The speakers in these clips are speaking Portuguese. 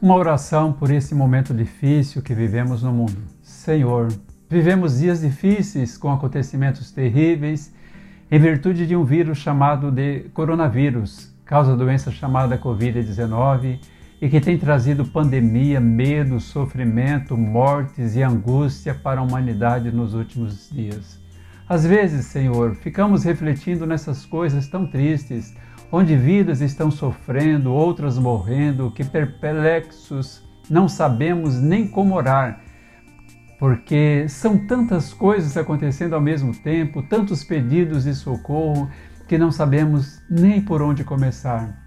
Uma oração por esse momento difícil que vivemos no mundo. Senhor, vivemos dias difíceis com acontecimentos terríveis em virtude de um vírus chamado de coronavírus, causa doença chamada Covid-19 e que tem trazido pandemia, medo, sofrimento, mortes e angústia para a humanidade nos últimos dias. Às vezes, Senhor, ficamos refletindo nessas coisas tão tristes, onde vidas estão sofrendo, outras morrendo, que perplexos não sabemos nem como orar, porque são tantas coisas acontecendo ao mesmo tempo, tantos pedidos de socorro, que não sabemos nem por onde começar.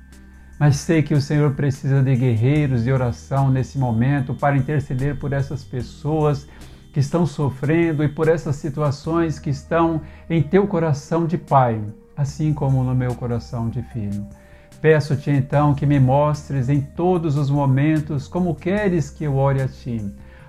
Mas sei que o Senhor precisa de guerreiros de oração nesse momento para interceder por essas pessoas que estão sofrendo e por essas situações que estão em teu coração de pai, assim como no meu coração de filho. Peço-te então que me mostres em todos os momentos como queres que eu ore a ti.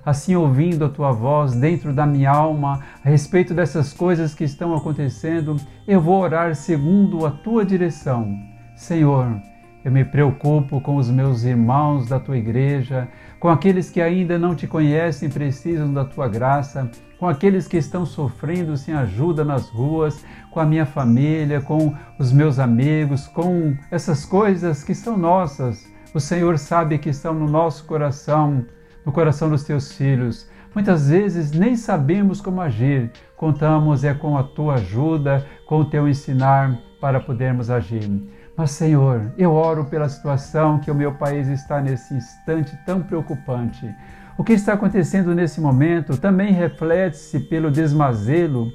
Assim, ouvindo a tua voz dentro da minha alma a respeito dessas coisas que estão acontecendo, eu vou orar segundo a tua direção. Senhor, eu me preocupo com os meus irmãos da tua igreja, com aqueles que ainda não te conhecem e precisam da tua graça, com aqueles que estão sofrendo sem ajuda nas ruas, com a minha família, com os meus amigos, com essas coisas que são nossas. O Senhor sabe que estão no nosso coração, no coração dos teus filhos. Muitas vezes nem sabemos como agir, contamos é com a tua ajuda, com o teu ensinar para podermos agir. Mas, Senhor, eu oro pela situação que o meu país está nesse instante tão preocupante. O que está acontecendo nesse momento também reflete-se pelo desmazelo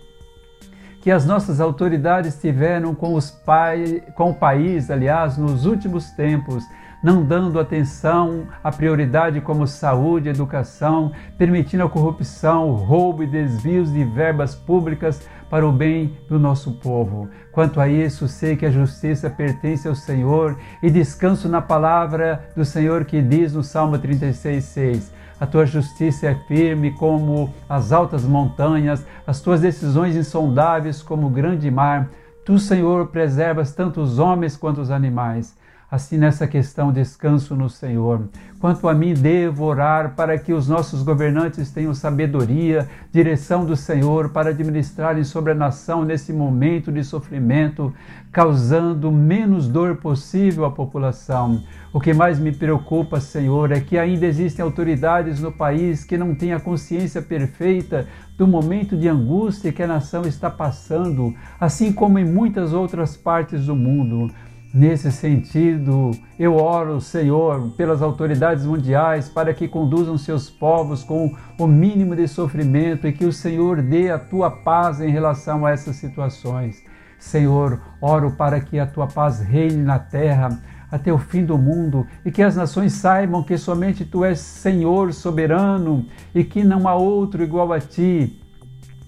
que as nossas autoridades tiveram com, os pai, com o país, aliás, nos últimos tempos, não dando atenção à prioridade como saúde, educação, permitindo a corrupção, roubo e desvios de verbas públicas para o bem do nosso povo. Quanto a isso, sei que a justiça pertence ao Senhor e descanso na palavra do Senhor que diz no Salmo 36:6. A tua justiça é firme como as altas montanhas, as tuas decisões insondáveis como o grande mar. Tu, Senhor, preservas tanto os homens quanto os animais. Assim, nessa questão, descanso no Senhor. Quanto a mim, devo orar para que os nossos governantes tenham sabedoria, direção do Senhor para administrarem sobre a nação nesse momento de sofrimento, causando menos dor possível à população. O que mais me preocupa, Senhor, é que ainda existem autoridades no país que não têm a consciência perfeita do momento de angústia que a nação está passando, assim como em muitas outras partes do mundo. Nesse sentido, eu oro, Senhor, pelas autoridades mundiais para que conduzam seus povos com o mínimo de sofrimento e que o Senhor dê a tua paz em relação a essas situações. Senhor, oro para que a tua paz reine na terra até o fim do mundo e que as nações saibam que somente tu és Senhor soberano e que não há outro igual a ti,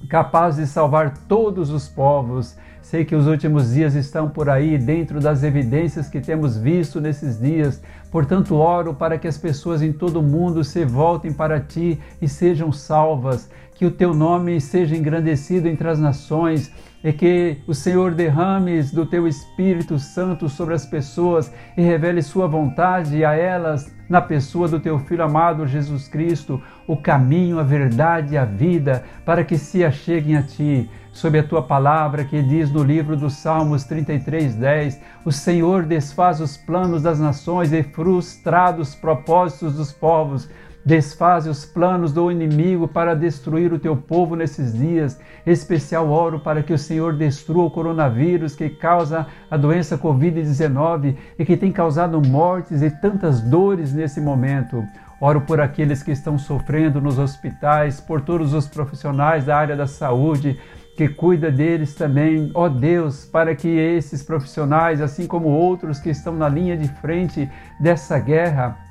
capaz de salvar todos os povos. Sei que os últimos dias estão por aí, dentro das evidências que temos visto nesses dias. Portanto, oro para que as pessoas em todo o mundo se voltem para ti e sejam salvas, que o teu nome seja engrandecido entre as nações e que o Senhor derrame do teu Espírito Santo sobre as pessoas e revele sua vontade a elas na pessoa do teu filho amado Jesus Cristo, o caminho, a verdade e a vida, para que se acheguem a ti sob a tua palavra que diz no livro dos Salmos 33:10, o Senhor desfaz os planos das nações e frustra os propósitos dos povos. Desfaz os planos do inimigo para destruir o teu povo nesses dias. Em especial oro para que o Senhor destrua o coronavírus que causa a doença Covid-19 e que tem causado mortes e tantas dores nesse momento. Oro por aqueles que estão sofrendo nos hospitais, por todos os profissionais da área da saúde, que cuida deles também, ó Deus, para que esses profissionais, assim como outros que estão na linha de frente dessa guerra,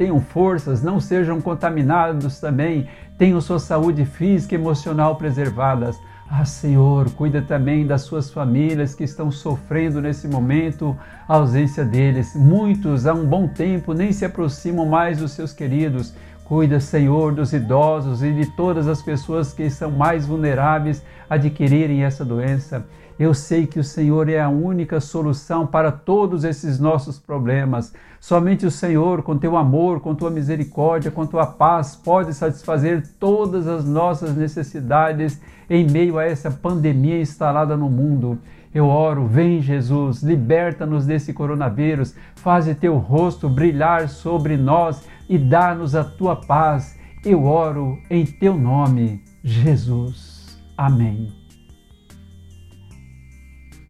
tenham forças, não sejam contaminados também, tenham sua saúde física e emocional preservadas. Ah, Senhor, cuida também das suas famílias que estão sofrendo nesse momento a ausência deles. Muitos há um bom tempo nem se aproximam mais dos seus queridos. Cuida, Senhor, dos idosos e de todas as pessoas que são mais vulneráveis a adquirirem essa doença. Eu sei que o Senhor é a única solução para todos esses nossos problemas. Somente o Senhor, com teu amor, com tua misericórdia, com tua paz, pode satisfazer todas as nossas necessidades em meio a essa pandemia instalada no mundo. Eu oro, vem Jesus, liberta-nos desse coronavírus, faze teu rosto brilhar sobre nós e dá-nos a tua paz. Eu oro em teu nome, Jesus. Amém.